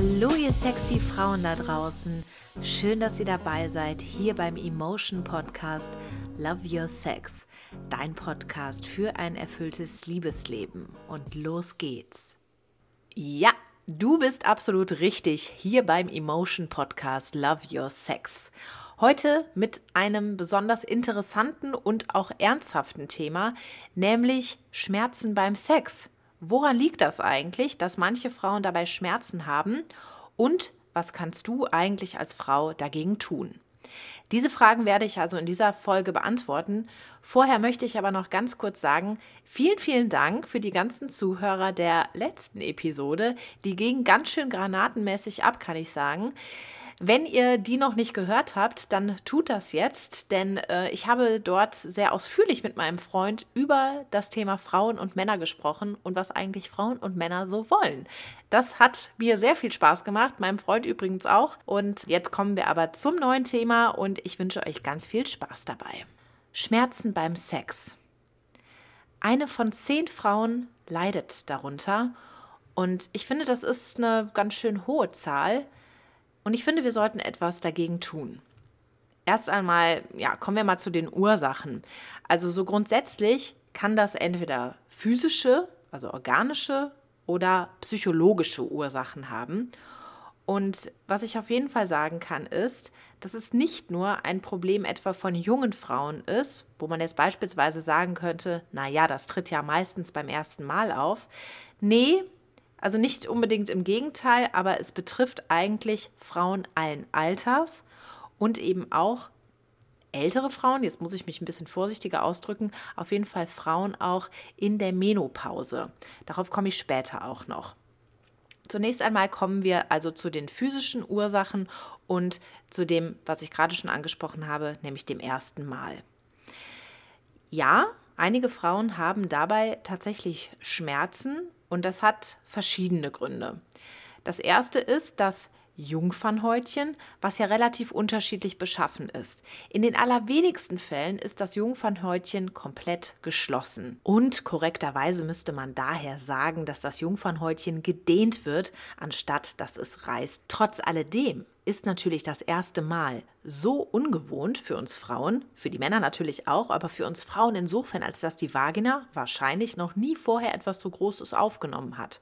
Hallo ihr sexy Frauen da draußen. Schön, dass ihr dabei seid hier beim Emotion Podcast Love Your Sex. Dein Podcast für ein erfülltes Liebesleben. Und los geht's. Ja, du bist absolut richtig hier beim Emotion Podcast Love Your Sex. Heute mit einem besonders interessanten und auch ernsthaften Thema, nämlich Schmerzen beim Sex. Woran liegt das eigentlich, dass manche Frauen dabei Schmerzen haben? Und was kannst du eigentlich als Frau dagegen tun? Diese Fragen werde ich also in dieser Folge beantworten. Vorher möchte ich aber noch ganz kurz sagen, vielen, vielen Dank für die ganzen Zuhörer der letzten Episode. Die gingen ganz schön granatenmäßig ab, kann ich sagen. Wenn ihr die noch nicht gehört habt, dann tut das jetzt, denn äh, ich habe dort sehr ausführlich mit meinem Freund über das Thema Frauen und Männer gesprochen und was eigentlich Frauen und Männer so wollen. Das hat mir sehr viel Spaß gemacht, meinem Freund übrigens auch. Und jetzt kommen wir aber zum neuen Thema und ich wünsche euch ganz viel Spaß dabei. Schmerzen beim Sex. Eine von zehn Frauen leidet darunter und ich finde, das ist eine ganz schön hohe Zahl. Und ich finde, wir sollten etwas dagegen tun. Erst einmal, ja, kommen wir mal zu den Ursachen. Also so grundsätzlich kann das entweder physische, also organische oder psychologische Ursachen haben. Und was ich auf jeden Fall sagen kann, ist, dass es nicht nur ein Problem etwa von jungen Frauen ist, wo man jetzt beispielsweise sagen könnte, naja, das tritt ja meistens beim ersten Mal auf. Nee, also nicht unbedingt im Gegenteil, aber es betrifft eigentlich Frauen allen Alters und eben auch ältere Frauen, jetzt muss ich mich ein bisschen vorsichtiger ausdrücken, auf jeden Fall Frauen auch in der Menopause. Darauf komme ich später auch noch. Zunächst einmal kommen wir also zu den physischen Ursachen und zu dem, was ich gerade schon angesprochen habe, nämlich dem ersten Mal. Ja, einige Frauen haben dabei tatsächlich Schmerzen und das hat verschiedene Gründe. Das erste ist, dass Jungfernhäutchen, was ja relativ unterschiedlich beschaffen ist. In den allerwenigsten Fällen ist das Jungfernhäutchen komplett geschlossen. Und korrekterweise müsste man daher sagen, dass das Jungfernhäutchen gedehnt wird, anstatt dass es reißt. Trotz alledem ist natürlich das erste Mal so ungewohnt für uns Frauen, für die Männer natürlich auch, aber für uns Frauen insofern, als dass die Vagina wahrscheinlich noch nie vorher etwas so Großes aufgenommen hat.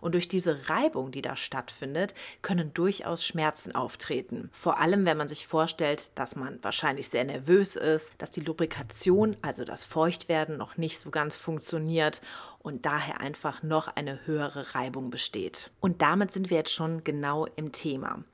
Und durch diese Reibung, die da stattfindet, können durchaus Schmerzen auftreten. Vor allem, wenn man sich vorstellt, dass man wahrscheinlich sehr nervös ist, dass die Lubrikation, also das Feuchtwerden, noch nicht so ganz funktioniert und daher einfach noch eine höhere Reibung besteht. Und damit sind wir jetzt schon genau im Thema.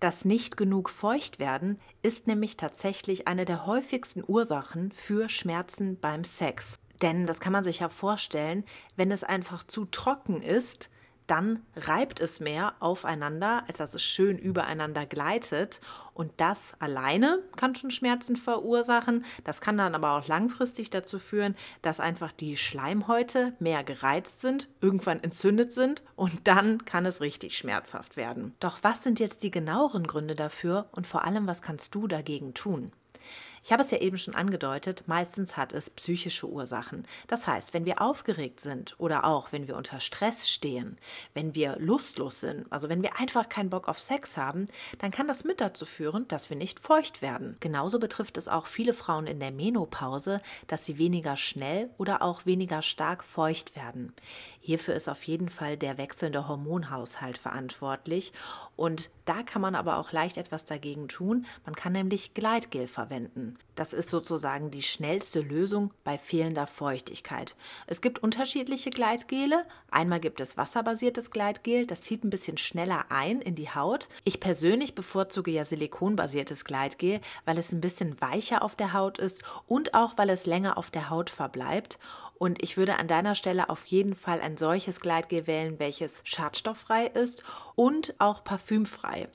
Das nicht genug Feuchtwerden ist nämlich tatsächlich eine der häufigsten Ursachen für Schmerzen beim Sex. Denn das kann man sich ja vorstellen, wenn es einfach zu trocken ist, dann reibt es mehr aufeinander, als dass es schön übereinander gleitet. Und das alleine kann schon Schmerzen verursachen. Das kann dann aber auch langfristig dazu führen, dass einfach die Schleimhäute mehr gereizt sind, irgendwann entzündet sind und dann kann es richtig schmerzhaft werden. Doch was sind jetzt die genaueren Gründe dafür und vor allem, was kannst du dagegen tun? Ich habe es ja eben schon angedeutet, meistens hat es psychische Ursachen. Das heißt, wenn wir aufgeregt sind oder auch wenn wir unter Stress stehen, wenn wir lustlos sind, also wenn wir einfach keinen Bock auf Sex haben, dann kann das mit dazu führen, dass wir nicht feucht werden. Genauso betrifft es auch viele Frauen in der Menopause, dass sie weniger schnell oder auch weniger stark feucht werden. Hierfür ist auf jeden Fall der wechselnde Hormonhaushalt verantwortlich und da kann man aber auch leicht etwas dagegen tun. Man kann nämlich Gleitgel verwenden. Das ist sozusagen die schnellste Lösung bei fehlender Feuchtigkeit. Es gibt unterschiedliche Gleitgele. Einmal gibt es wasserbasiertes Gleitgel, das zieht ein bisschen schneller ein in die Haut. Ich persönlich bevorzuge ja silikonbasiertes Gleitgel, weil es ein bisschen weicher auf der Haut ist und auch weil es länger auf der Haut verbleibt. Und ich würde an deiner Stelle auf jeden Fall ein solches Gleitgel wählen, welches schadstofffrei ist und auch parfümfrei.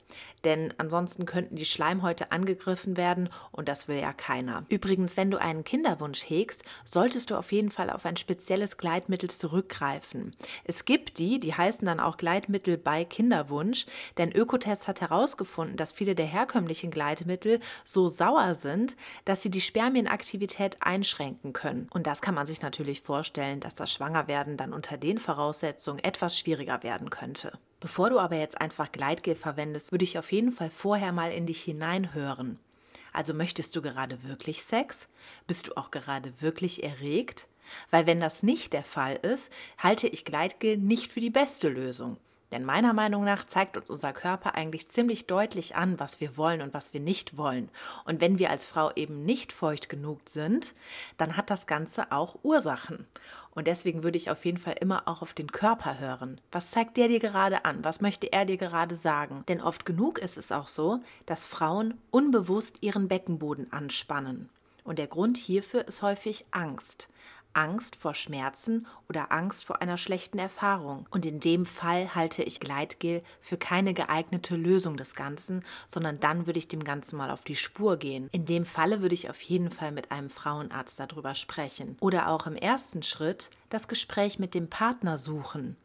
Denn ansonsten könnten die Schleimhäute angegriffen werden und das will ja keiner. Übrigens, wenn du einen Kinderwunsch hegst, solltest du auf jeden Fall auf ein spezielles Gleitmittel zurückgreifen. Es gibt die, die heißen dann auch Gleitmittel bei Kinderwunsch, denn Ökotest hat herausgefunden, dass viele der herkömmlichen Gleitmittel so sauer sind, dass sie die Spermienaktivität einschränken können. Und das kann man sich natürlich sich vorstellen, dass das Schwangerwerden dann unter den Voraussetzungen etwas schwieriger werden könnte. Bevor du aber jetzt einfach Gleitgel verwendest, würde ich auf jeden Fall vorher mal in dich hineinhören. Also möchtest du gerade wirklich Sex? Bist du auch gerade wirklich erregt? Weil wenn das nicht der Fall ist, halte ich Gleitgel nicht für die beste Lösung. Denn meiner Meinung nach zeigt uns unser Körper eigentlich ziemlich deutlich an, was wir wollen und was wir nicht wollen. Und wenn wir als Frau eben nicht feucht genug sind, dann hat das Ganze auch Ursachen. Und deswegen würde ich auf jeden Fall immer auch auf den Körper hören. Was zeigt der dir gerade an? Was möchte er dir gerade sagen? Denn oft genug ist es auch so, dass Frauen unbewusst ihren Beckenboden anspannen. Und der Grund hierfür ist häufig Angst. Angst vor Schmerzen oder Angst vor einer schlechten Erfahrung. Und in dem Fall halte ich Gleitgel für keine geeignete Lösung des Ganzen, sondern dann würde ich dem Ganzen mal auf die Spur gehen. In dem Falle würde ich auf jeden Fall mit einem Frauenarzt darüber sprechen. Oder auch im ersten Schritt das Gespräch mit dem Partner suchen.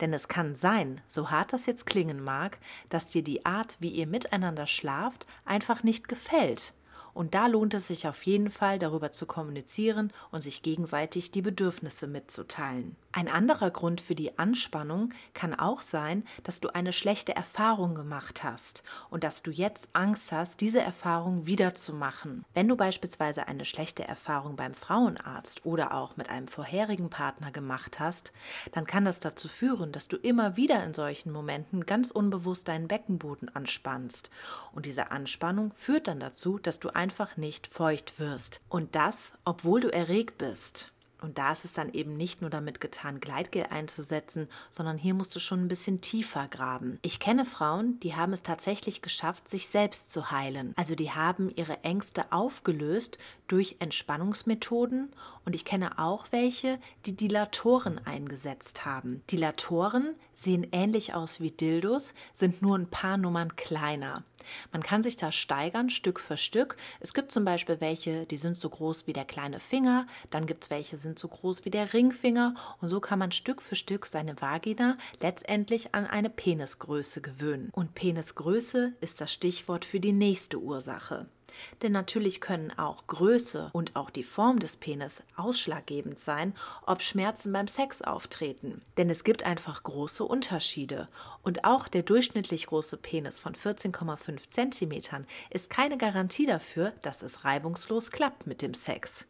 Denn es kann sein, so hart das jetzt klingen mag, dass dir die Art, wie ihr miteinander schlaft, einfach nicht gefällt. Und da lohnt es sich auf jeden Fall, darüber zu kommunizieren und sich gegenseitig die Bedürfnisse mitzuteilen. Ein anderer Grund für die Anspannung kann auch sein, dass du eine schlechte Erfahrung gemacht hast und dass du jetzt Angst hast, diese Erfahrung wiederzumachen. Wenn du beispielsweise eine schlechte Erfahrung beim Frauenarzt oder auch mit einem vorherigen Partner gemacht hast, dann kann das dazu führen, dass du immer wieder in solchen Momenten ganz unbewusst deinen Beckenboden anspannst. Und diese Anspannung führt dann dazu, dass du einfach nicht feucht wirst. Und das, obwohl du erregt bist. Und da ist es dann eben nicht nur damit getan, Gleitgel einzusetzen, sondern hier musst du schon ein bisschen tiefer graben. Ich kenne Frauen, die haben es tatsächlich geschafft, sich selbst zu heilen. Also die haben ihre Ängste aufgelöst durch Entspannungsmethoden und ich kenne auch welche, die Dilatoren eingesetzt haben. Dilatoren sehen ähnlich aus wie Dildos, sind nur ein paar Nummern kleiner. Man kann sich da steigern, Stück für Stück. Es gibt zum Beispiel welche, die sind so groß wie der kleine Finger, dann gibt es welche, die sind so groß wie der Ringfinger und so kann man Stück für Stück seine Vagina letztendlich an eine Penisgröße gewöhnen. Und Penisgröße ist das Stichwort für die nächste Ursache. Denn natürlich können auch Größe und auch die Form des Penis ausschlaggebend sein, ob Schmerzen beim Sex auftreten. Denn es gibt einfach große Unterschiede. Und auch der durchschnittlich große Penis von 14,5 cm ist keine Garantie dafür, dass es reibungslos klappt mit dem Sex.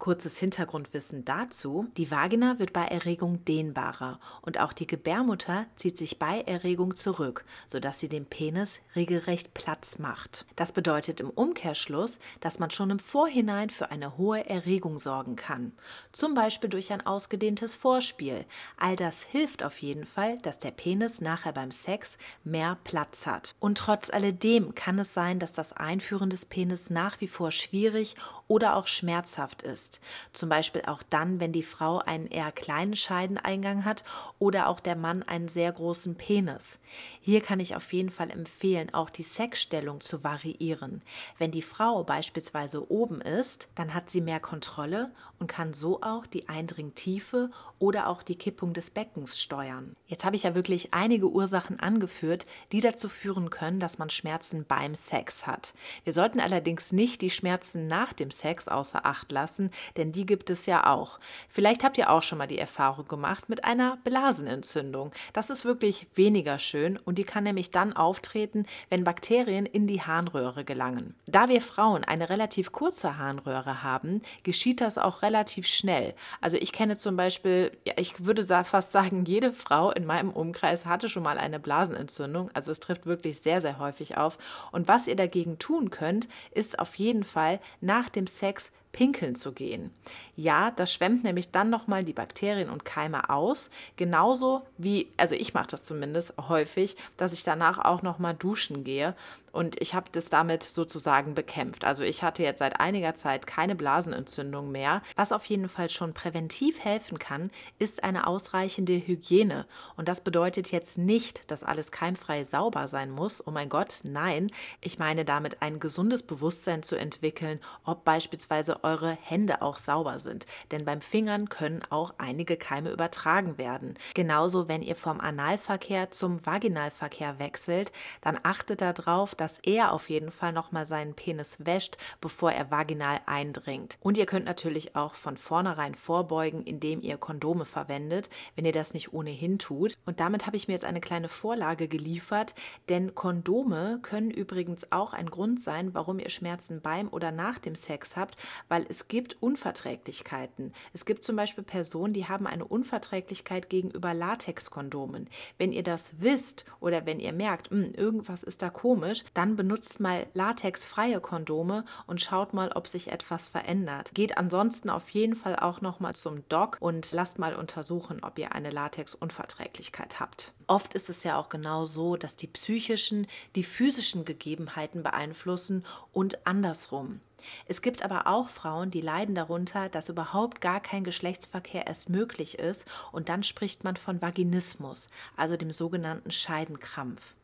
Kurzes Hintergrundwissen dazu. Die Vagina wird bei Erregung dehnbarer und auch die Gebärmutter zieht sich bei Erregung zurück, sodass sie dem Penis regelrecht Platz macht. Das bedeutet im Umkehrschluss, dass man schon im Vorhinein für eine hohe Erregung sorgen kann. Zum Beispiel durch ein ausgedehntes Vorspiel. All das hilft auf jeden Fall, dass der Penis nachher beim Sex mehr Platz hat. Und trotz alledem kann es sein, dass das Einführen des Penis nach wie vor schwierig oder auch schmerzhaft ist ist. Zum Beispiel auch dann, wenn die Frau einen eher kleinen Scheideneingang hat oder auch der Mann einen sehr großen Penis. Hier kann ich auf jeden Fall empfehlen, auch die Sexstellung zu variieren. Wenn die Frau beispielsweise oben ist, dann hat sie mehr Kontrolle und kann so auch die Eindringtiefe oder auch die Kippung des Beckens steuern. Jetzt habe ich ja wirklich einige Ursachen angeführt, die dazu führen können, dass man Schmerzen beim Sex hat. Wir sollten allerdings nicht die Schmerzen nach dem Sex außer Acht lassen, denn die gibt es ja auch. Vielleicht habt ihr auch schon mal die Erfahrung gemacht mit einer Blasenentzündung. Das ist wirklich weniger schön und die kann nämlich dann auftreten, wenn Bakterien in die Harnröhre gelangen. Da wir Frauen eine relativ kurze Harnröhre haben, geschieht das auch relativ schnell. Also ich kenne zum Beispiel, ja, ich würde fast sagen, jede Frau in meinem Umkreis hatte schon mal eine Blasenentzündung. Also es trifft wirklich sehr, sehr häufig auf. Und was ihr dagegen tun könnt, ist auf jeden Fall nach dem Sex pinkeln zu gehen. Ja, das schwemmt nämlich dann nochmal die Bakterien und Keime aus, genauso wie, also ich mache das zumindest häufig, dass ich danach auch nochmal duschen gehe und ich habe das damit sozusagen bekämpft. Also ich hatte jetzt seit einiger Zeit keine Blasenentzündung mehr. Was auf jeden Fall schon präventiv helfen kann, ist eine ausreichende Hygiene. Und das bedeutet jetzt nicht, dass alles keimfrei sauber sein muss. Oh mein Gott, nein. Ich meine damit ein gesundes Bewusstsein zu entwickeln, ob beispielsweise eure Hände auch sauber sind. Denn beim Fingern können auch einige Keime übertragen werden. Genauso, wenn ihr vom Analverkehr zum Vaginalverkehr wechselt, dann achtet darauf, dass er auf jeden Fall nochmal seinen Penis wäscht, bevor er vaginal eindringt. Und ihr könnt natürlich auch von vornherein vorbeugen, indem ihr Kondome verwendet, wenn ihr das nicht ohnehin tut. Und damit habe ich mir jetzt eine kleine Vorlage geliefert, denn Kondome können übrigens auch ein Grund sein, warum ihr Schmerzen beim oder nach dem Sex habt, weil es gibt Unverträglichkeiten. Es gibt zum Beispiel Personen, die haben eine Unverträglichkeit gegenüber Latexkondomen. Wenn ihr das wisst oder wenn ihr merkt, mh, hm, irgendwas ist da komisch, dann benutzt mal latexfreie Kondome und schaut mal, ob sich etwas verändert. Geht ansonsten auf jeden Fall auch noch mal zum Doc und lasst mal untersuchen, ob ihr eine Latexunverträglichkeit habt. Oft ist es ja auch genau so, dass die psychischen die physischen Gegebenheiten beeinflussen und andersrum. Es gibt aber auch Frauen, die leiden darunter, dass überhaupt gar kein Geschlechtsverkehr erst möglich ist. Und dann spricht man von Vaginismus, also dem sogenannten Scheidenkrampf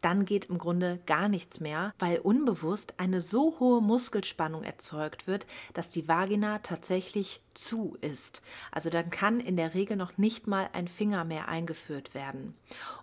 dann geht im Grunde gar nichts mehr, weil unbewusst eine so hohe Muskelspannung erzeugt wird, dass die Vagina tatsächlich zu ist. Also dann kann in der Regel noch nicht mal ein Finger mehr eingeführt werden.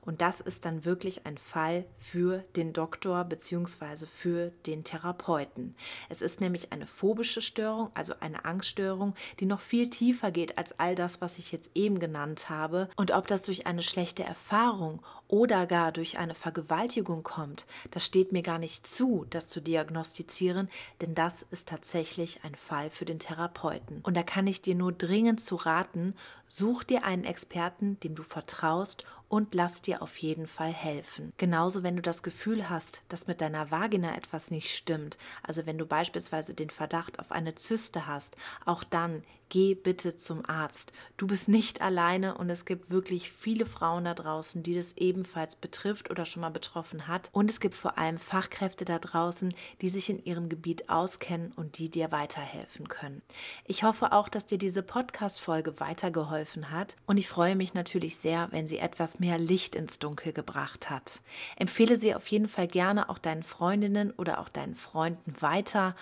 Und das ist dann wirklich ein Fall für den Doktor bzw. für den Therapeuten. Es ist nämlich eine phobische Störung, also eine Angststörung, die noch viel tiefer geht als all das, was ich jetzt eben genannt habe. Und ob das durch eine schlechte Erfahrung oder gar durch eine Vergewaltigung kommt, das steht mir gar nicht zu, das zu diagnostizieren, denn das ist tatsächlich ein Fall für den Therapeuten. Und da kann ich dir nur dringend zu raten, such dir einen Experten, dem du vertraust und lass dir auf jeden Fall helfen. Genauso, wenn du das Gefühl hast, dass mit deiner Vagina etwas nicht stimmt, also wenn du beispielsweise den Verdacht auf eine Zyste hast, auch dann geh bitte zum Arzt. Du bist nicht alleine und es gibt wirklich viele Frauen da draußen, die das ebenfalls betrifft oder schon mal betroffen hat. Und es gibt vor allem Fachkräfte da draußen, die sich in ihrem Gebiet auskennen und die dir weiterhelfen können. Ich hoffe auch, dass dir diese Podcast-Folge weitergeholfen hat und ich freue mich natürlich sehr, wenn sie etwas mehr Licht ins Dunkel gebracht hat. Empfehle sie auf jeden Fall gerne auch deinen Freundinnen oder auch deinen Freunden weiter.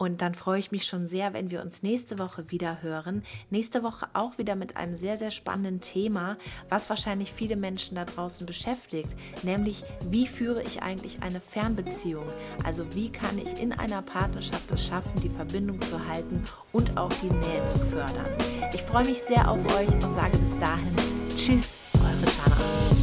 Und dann freue ich mich schon sehr, wenn wir uns nächste Woche wieder hören. Nächste Woche auch wieder mit einem sehr, sehr spannenden Thema, was wahrscheinlich viele Menschen da draußen beschäftigt, nämlich wie führe ich eigentlich eine Fernbeziehung? Also wie kann ich in einer Partnerschaft es schaffen, die Verbindung zu halten und auch die Nähe zu fördern? Ich freue mich sehr auf euch und sage bis dahin Tschüss. Eure Jana.